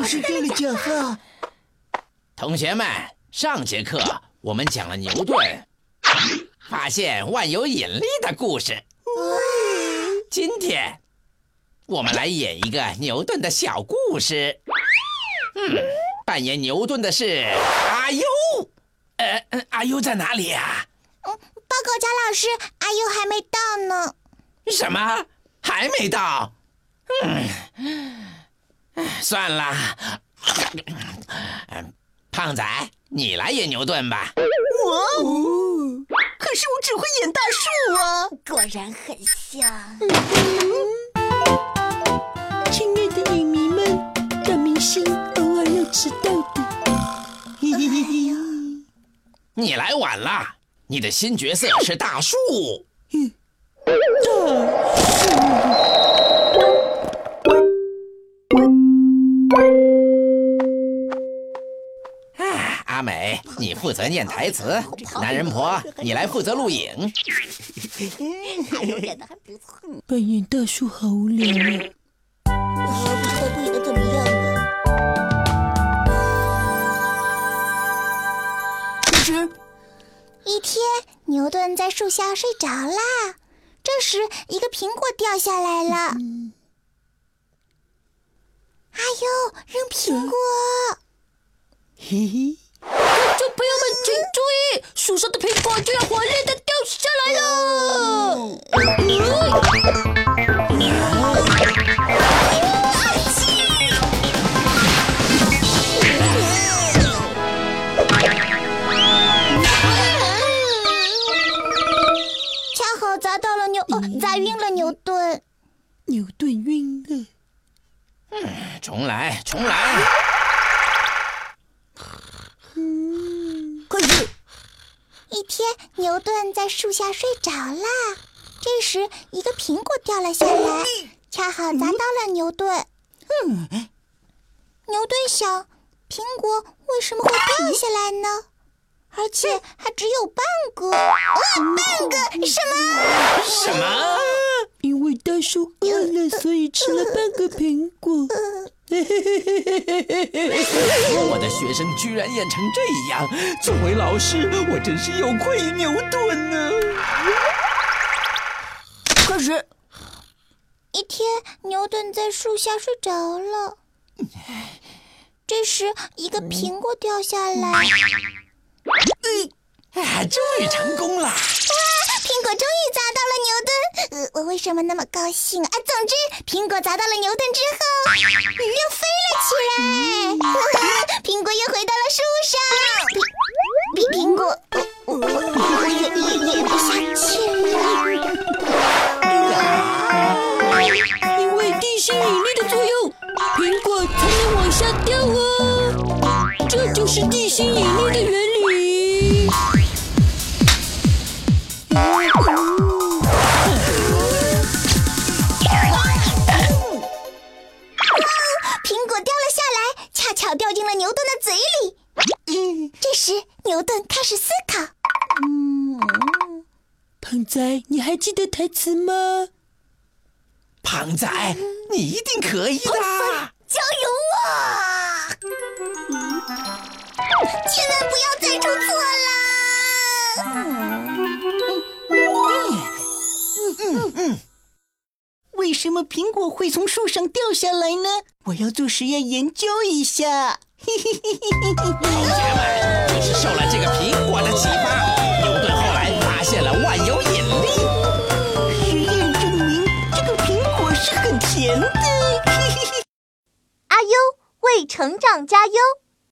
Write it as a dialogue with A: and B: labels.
A: 讲是对了，讲话。
B: 同学们，上节课我们讲了牛顿发现万有引力的故事。今天我们来演一个牛顿的小故事。嗯，扮演牛顿的是阿优。呃，阿优在哪里呀？
C: 嗯，报告贾老师，阿优还没到呢。
B: 什么？还没到？嗯，算了。胖仔，你来演牛顿吧。
A: 我，可是我只会演大树啊。
C: 果然很像。
A: 亲爱的影迷们，大明星偶尔要迟到的。嘿嘿嘿嘿。
B: 你来晚了，你的新角色是大树。哎，阿美，你负责念台词；男人婆，你来负责录影。
C: 还有演的还不错。
A: 扮演大叔好无聊
C: 啊！比赛不演的怎么样呢？
A: 是。
C: 一天，牛顿在树下睡着啦。这时，一个苹果掉下来了。哎呦，扔苹果！
A: 嘿嘿，
D: 树上的苹果就要火烈的掉下来了！
C: 砸晕了牛顿，
A: 牛顿晕了。
B: 嗯，重来，重来。
A: 嗯，可是，
C: 一天，牛顿在树下睡着了。这时，一个苹果掉了下来，恰好砸到了牛顿。嗯，牛顿想，苹果为什么会掉下来呢？而且还只有半个，半个什么？
B: 什么？
A: 因为大树饿了，所以吃了半个苹果。
B: 我的学生居然演成这样，作为老师，我真是有愧于牛顿呢。
A: 可是，
C: 一天，牛顿在树下睡着了。这时，一个苹果掉下来。
B: 嗯，啊，终于成功了！哇，
C: 什么那么高兴啊？总之，苹果砸到了牛顿之后，又飞了起来。苹果又回到了树上。比苹果，我我我也也不下去了。
D: 因为地心引力的作用，苹果才能往下掉啊！这就是地心引力的原理。
C: 牛顿开始思考。
A: 嗯，胖仔，你还记得台词吗？
B: 胖仔，你一定可以的！
C: 加油啊！千万不要再出错了！
A: 嗯。嗯嗯。为什么苹果会从树上掉下来呢？我要做实验研究一下。
B: 同学们，就是受了这个苹果的启发，牛顿后来发现了万有引力。
A: 实验证明，这个苹果是很甜的。
E: 阿优为成长加油。